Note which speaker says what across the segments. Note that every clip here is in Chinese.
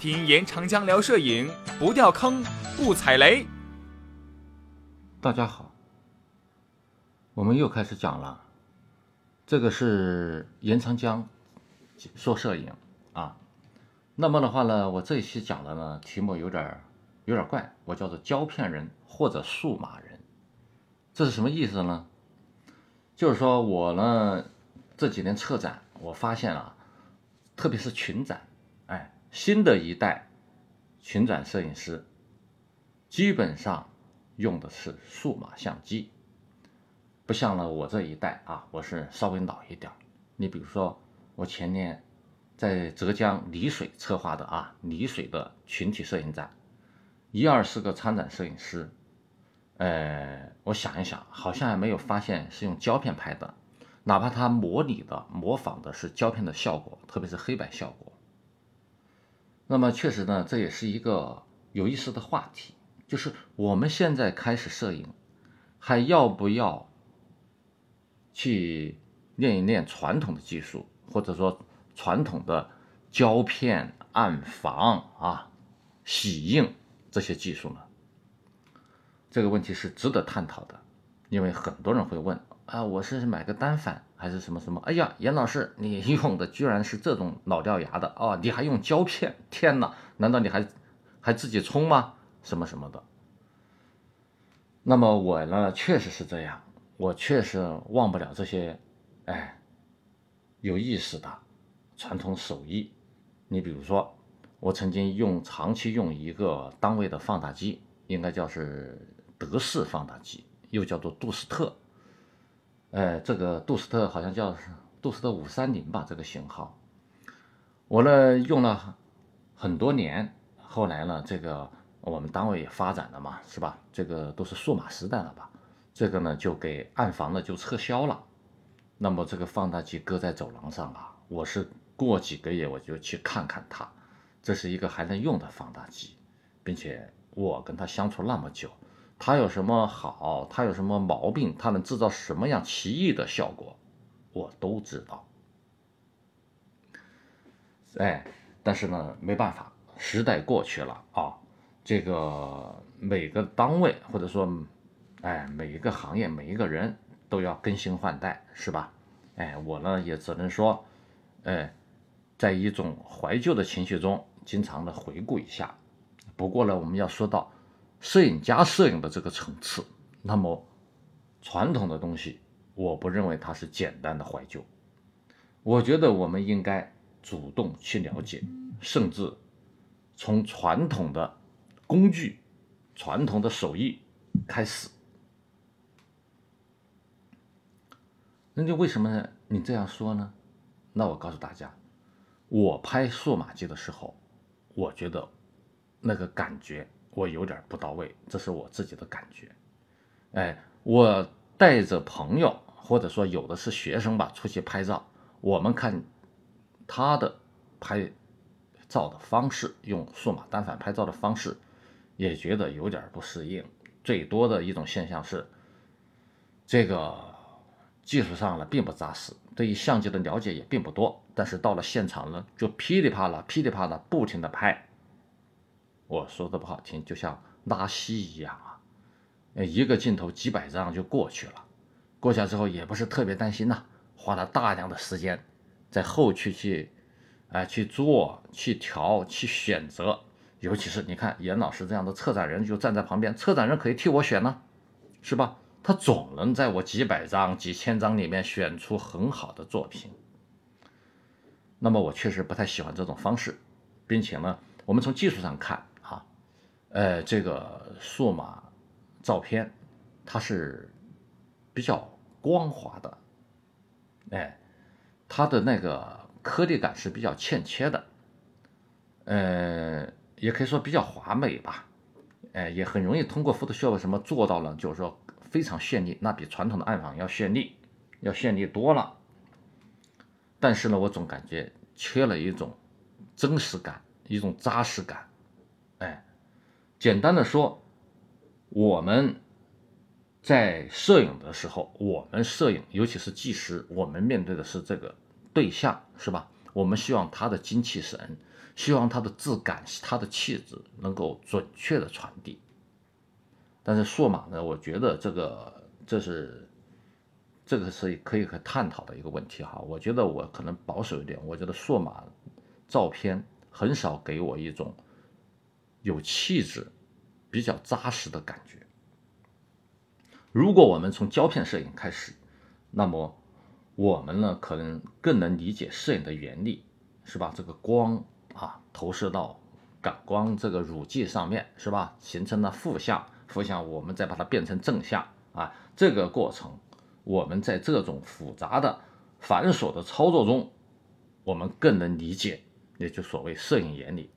Speaker 1: 听严长江聊摄影，不掉坑，不踩雷。
Speaker 2: 大家好，我们又开始讲了。这个是严长江说摄影啊。那么的话呢，我这一期讲的呢，题目有点有点怪，我叫做胶片人或者数码人。这是什么意思呢？就是说我呢这几年策展，我发现啊，特别是群展，新的一代群展摄影师，基本上用的是数码相机，不像了我这一代啊，我是稍微老一点。你比如说，我前年在浙江丽水策划的啊，丽水的群体摄影展，一二十个参展摄影师，呃，我想一想，好像还没有发现是用胶片拍的，哪怕他模拟的、模仿的是胶片的效果，特别是黑白效果。那么确实呢，这也是一个有意思的话题，就是我们现在开始摄影，还要不要去练一练传统的技术，或者说传统的胶片、暗房啊、洗印这些技术呢？这个问题是值得探讨的，因为很多人会问啊，我是买个单反。还是什么什么？哎呀，严老师，你 用的居然是这种老掉牙的哦！你还用胶片？天哪，难道你还还自己冲吗？什么什么的？那么我呢，确实是这样，我确实忘不了这些，哎，有意思的传统手艺。你比如说，我曾经用长期用一个单位的放大机，应该叫是德式放大机，又叫做杜斯特。呃，这个杜斯特好像叫杜斯特五三零吧，这个型号，我呢用了很多年，后来呢，这个我们单位也发展了嘛，是吧？这个都是数码时代了吧？这个呢就给暗房呢就撤销了，那么这个放大机搁在走廊上啊，我是过几个月我就去看看它，这是一个还能用的放大机，并且我跟他相处那么久。它有什么好？它有什么毛病？它能制造什么样奇异的效果？我都知道。哎，但是呢，没办法，时代过去了啊。这个每个单位或者说，哎，每一个行业，每一个人都要更新换代，是吧？哎，我呢也只能说，哎，在一种怀旧的情绪中，经常的回顾一下。不过呢，我们要说到。摄影加摄影的这个层次，那么传统的东西，我不认为它是简单的怀旧。我觉得我们应该主动去了解，甚至从传统的工具、传统的手艺开始。那就为什么你这样说呢？那我告诉大家，我拍数码机的时候，我觉得那个感觉。我有点不到位，这是我自己的感觉。哎，我带着朋友，或者说有的是学生吧，出去拍照，我们看他的拍照的方式，用数码单反拍照的方式，也觉得有点不适应。最多的一种现象是，这个技术上呢并不扎实，对于相机的了解也并不多，但是到了现场呢，就噼里啪啦、噼里啪啦不停的拍。我说的不好听，就像拉稀一样啊，一个镜头几百张就过去了，过去之后也不是特别担心呐，花了大量的时间在后期去，哎去做、去调、去选择，尤其是你看严老师这样的策展人就站在旁边，策展人可以替我选呢，是吧？他总能在我几百张、几千张里面选出很好的作品。那么我确实不太喜欢这种方式，并且呢，我们从技术上看。呃，这个数码照片，它是比较光滑的，哎，它的那个颗粒感是比较欠缺的，呃，也可以说比较华美吧，哎，也很容易通过 Photoshop 什么做到了，就是说非常绚丽，那比传统的暗房要绚丽，要绚丽多了。但是呢，我总感觉缺了一种真实感，一种扎实感，哎。简单的说，我们在摄影的时候，我们摄影，尤其是纪实，我们面对的是这个对象，是吧？我们希望他的精气神，希望它的质感、它的气质能够准确的传递。但是数码呢，我觉得这个这是这个是可以可探讨的一个问题哈。我觉得我可能保守一点，我觉得数码照片很少给我一种有气质、比较扎实的感觉。如果我们从胶片摄影开始，那么我们呢可能更能理解摄影的原理，是吧？这个光啊投射到感光这个乳剂上面，是吧？形成了负向。负向，我们再把它变成正向啊，这个过程，我们在这种复杂的、繁琐的操作中，我们更能理解，也就所谓摄影原理。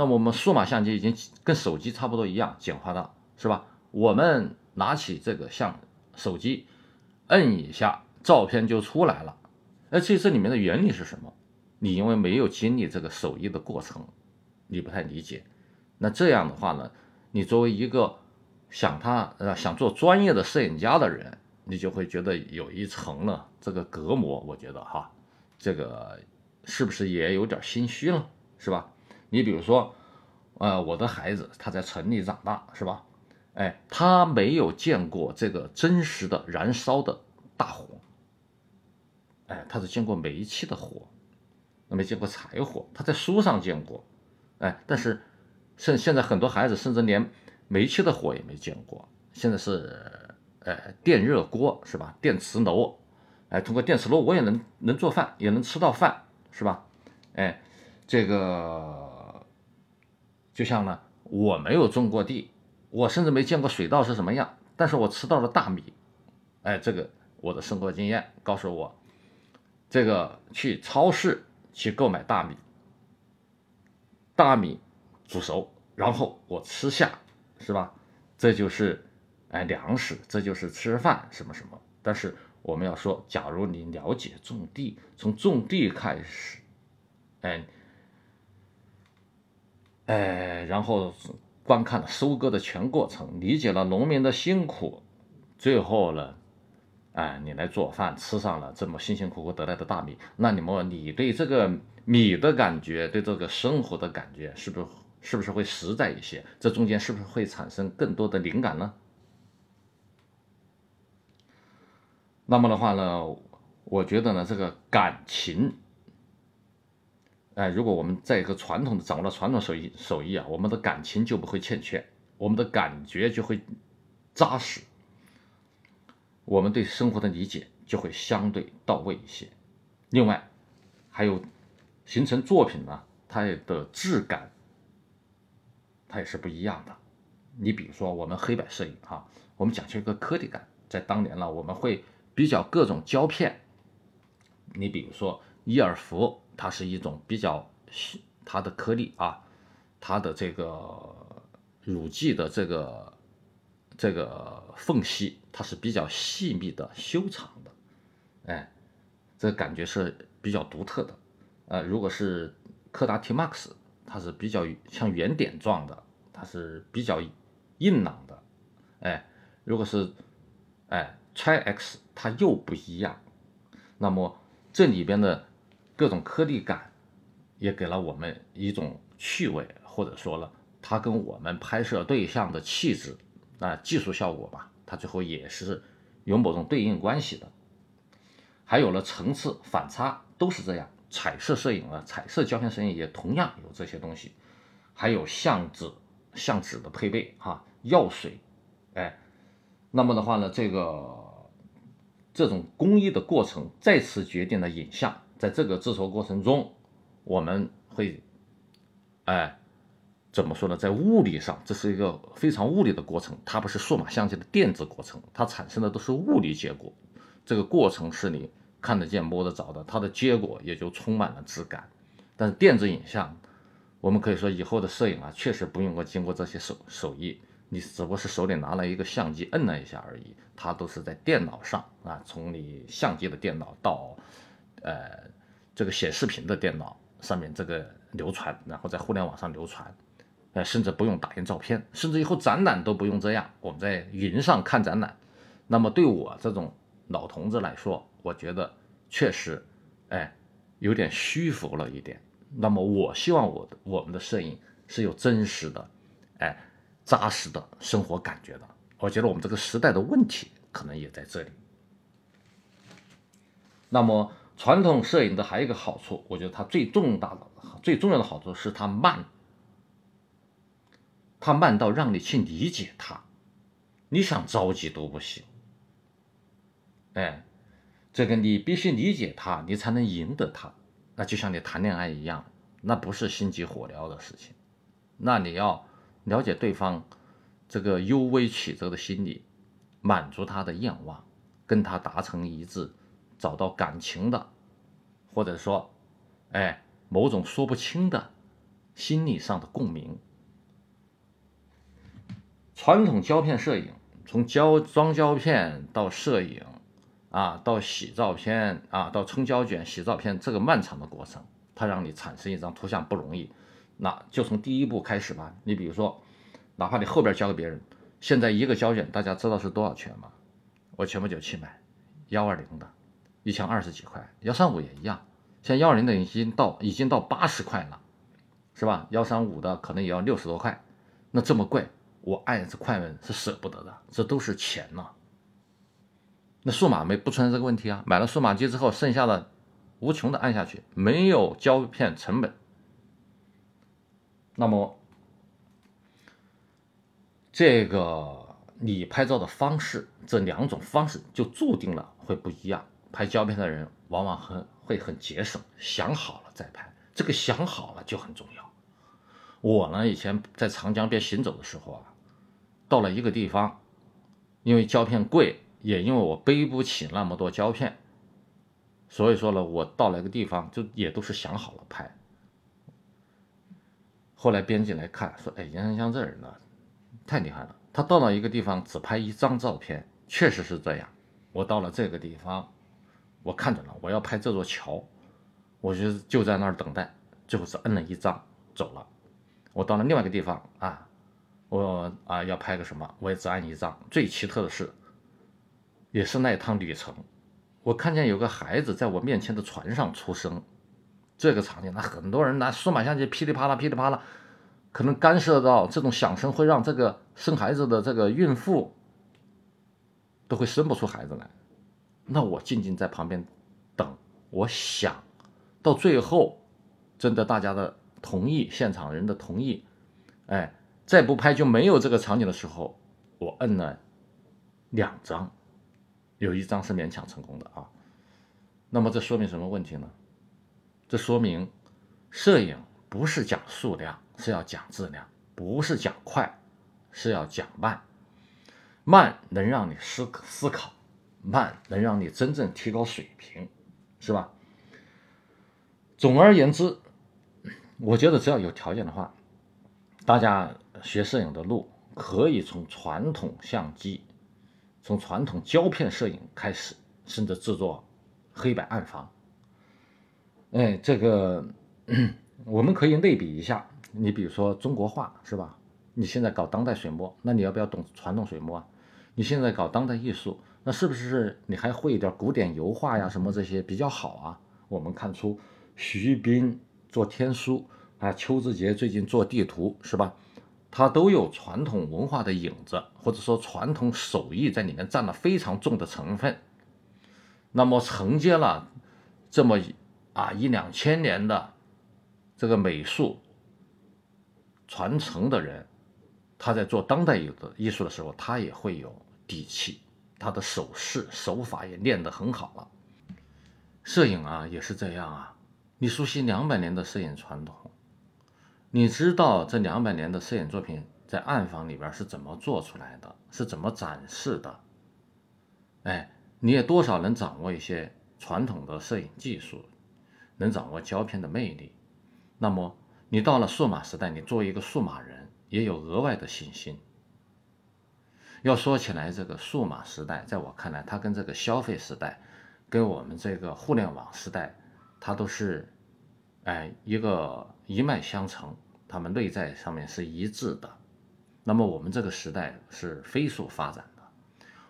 Speaker 2: 那么我们数码相机已经跟手机差不多一样，简化的是吧？我们拿起这个像手机，摁一下，照片就出来了。而且这里面的原理是什么？你因为没有经历这个手艺的过程，你不太理解。那这样的话呢，你作为一个想他呃想做专业的摄影家的人，你就会觉得有一层呢这个隔膜，我觉得哈，这个是不是也有点心虚了，是吧？你比如说，呃，我的孩子他在城里长大，是吧？哎，他没有见过这个真实的燃烧的大火，哎，他只见过煤气的火，没见过柴火，他在书上见过，哎，但是现现在很多孩子甚至连。煤气的火也没见过，现在是呃电热锅是吧？电磁炉，哎，通过电磁炉我也能能做饭，也能吃到饭是吧？哎，这个就像呢，我没有种过地，我甚至没见过水稻是什么样，但是我吃到了大米，哎，这个我的生活经验告诉我，这个去超市去购买大米，大米煮熟，然后我吃下。是吧？这就是哎粮食，这就是吃饭什么什么。但是我们要说，假如你了解种地，从种地开始，哎哎，然后观看了收割的全过程，理解了农民的辛苦，最后呢，哎，你来做饭，吃上了这么辛辛苦苦得来的大米，那你们你对这个米的感觉，对这个生活的感觉，是不是？是不是会实在一些？这中间是不是会产生更多的灵感呢？那么的话呢，我觉得呢，这个感情，哎，如果我们在一个传统的掌握了传统手艺手艺啊，我们的感情就不会欠缺，我们的感觉就会扎实，我们对生活的理解就会相对到位一些。另外，还有形成作品呢，它的质感。它也是不一样的。你比如说，我们黑白摄影哈，我们讲究一个颗粒感。在当年呢，我们会比较各种胶片。你比如说伊尔福，它是一种比较细，它的颗粒啊，它的这个乳剂的这个这个缝隙，它是比较细密的、修长的。哎，这感觉是比较独特的。呃，如果是柯达 T Max。它是比较像圆点状的，它是比较硬朗的，哎，如果是哎 Try X，它又不一样。那么这里边的各种颗粒感，也给了我们一种趣味，或者说了，它跟我们拍摄对象的气质啊技术效果吧，它最后也是有某种对应关系的。还有了层次反差，都是这样。彩色摄影啊，彩色胶片摄影也同样有这些东西，还有相纸、相纸的配备哈，药水，哎，那么的话呢，这个这种工艺的过程再次决定了影像，在这个制作过程中，我们会，哎，怎么说呢？在物理上，这是一个非常物理的过程，它不是数码相机的电子过程，它产生的都是物理结果，这个过程是你。看得见摸得着的，它的结果也就充满了质感。但是电子影像，我们可以说以后的摄影啊，确实不用过经过这些手手艺，你只不过是手里拿了一个相机摁了一下而已，它都是在电脑上啊，从你相机的电脑到呃这个显示屏的电脑上面这个流传，然后在互联网上流传，呃，甚至不用打印照片，甚至以后展览都不用这样，我们在云上看展览。那么对我这种老同志来说，我觉得确实，哎，有点虚浮了一点。那么我希望我我们的摄影是有真实的，哎，扎实的生活感觉的。我觉得我们这个时代的问题可能也在这里。那么传统摄影的还有一个好处，我觉得它最重大的、最重要的好处是它慢，它慢到让你去理解它，你想着急都不行。哎，这个你必须理解它，你才能赢得它。那就像你谈恋爱一样，那不是心急火燎的事情，那你要了解对方这个幽微曲折的心理，满足他的愿望，跟他达成一致。找到感情的，或者说，哎，某种说不清的心理上的共鸣。传统胶片摄影，从胶装胶片到摄影，啊，到洗照片，啊，到冲胶卷、洗照片，这个漫长的过程，它让你产生一张图像不容易。那就从第一步开始吧。你比如说，哪怕你后边交给别人，现在一个胶卷，大家知道是多少钱吗？我前不久去买幺二零的。一千二十几块，幺三五也一样，像幺二零的已经到已经到八十块了，是吧？幺三五的可能也要六十多块，那这么贵，我按这快门是舍不得的，这都是钱呐。那数码没不存在这个问题啊，买了数码机之后，剩下的无穷的按下去，没有胶片成本。那么这个你拍照的方式，这两种方式就注定了会不一样。拍胶片的人往往很会很节省，想好了再拍，这个想好了就很重要。我呢，以前在长江边行走的时候啊，到了一个地方，因为胶片贵，也因为我背不起那么多胶片，所以说呢，我到了一个地方就也都是想好了拍。后来编辑来看说：“哎，杨山江这人呢，太厉害了，他到了一个地方只拍一张照片，确实是这样。我到了这个地方。”我看着了，我要拍这座桥，我就就在那儿等待，最后是摁了一张走了。我到了另外一个地方啊，我啊要拍个什么，我也只按一张。最奇特的是，也是那一趟旅程，我看见有个孩子在我面前的船上出生，这个场景，那很多人拿数码相机噼里啪啦噼里啪啦，可能干涉到这种响声，会让这个生孩子的这个孕妇都会生不出孩子来。那我静静在旁边等，我想到最后，征得大家的同意，现场人的同意，哎，再不拍就没有这个场景的时候，我摁了两张，有一张是勉强成功的啊。那么这说明什么问题呢？这说明摄影不是讲数量，是要讲质量；不是讲快，是要讲慢。慢能让你思思考。慢能让你真正提高水平，是吧？总而言之，我觉得只要有条件的话，大家学摄影的路可以从传统相机、从传统胶片摄影开始，甚至制作黑白暗房。哎，这个 我们可以类比一下，你比如说中国画，是吧？你现在搞当代水墨，那你要不要懂传统水墨啊？你现在搞当代艺术？那是不是你还会一点古典油画呀？什么这些比较好啊？我们看出徐冰做天书啊，邱志杰最近做地图是吧？他都有传统文化的影子，或者说传统手艺在里面占了非常重的成分。那么承接了这么啊一两千年的这个美术传承的人，他在做当代艺的艺术的时候，他也会有底气。他的手势手法也练得很好了。摄影啊，也是这样啊。你熟悉两百年的摄影传统，你知道这两百年的摄影作品在暗房里边是怎么做出来的，是怎么展示的？哎，你也多少能掌握一些传统的摄影技术，能掌握胶片的魅力。那么你到了数码时代，你作为一个数码人，也有额外的信心。要说起来，这个数码时代，在我看来，它跟这个消费时代，跟我们这个互联网时代，它都是，哎，一个一脉相承，它们内在上面是一致的。那么我们这个时代是飞速发展的，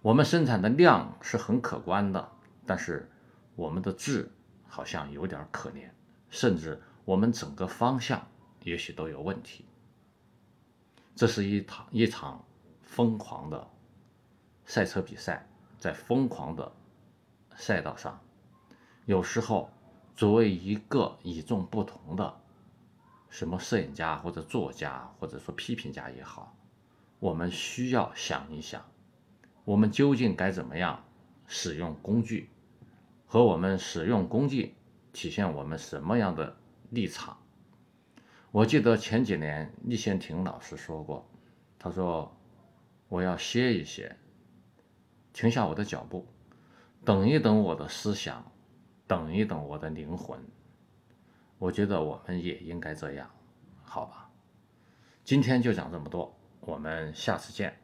Speaker 2: 我们生产的量是很可观的，但是我们的质好像有点可怜，甚至我们整个方向也许都有问题。这是一场一场疯狂的赛车比赛，在疯狂的赛道上，有时候作为一个与众不同的什么摄影家或者作家或者说批评家也好，我们需要想一想，我们究竟该怎么样使用工具，和我们使用工具体现我们什么样的立场。我记得前几年易先婷老师说过，他说：“我要歇一歇，停下我的脚步，等一等我的思想，等一等我的灵魂。”我觉得我们也应该这样，好吧？今天就讲这么多，我们下次见。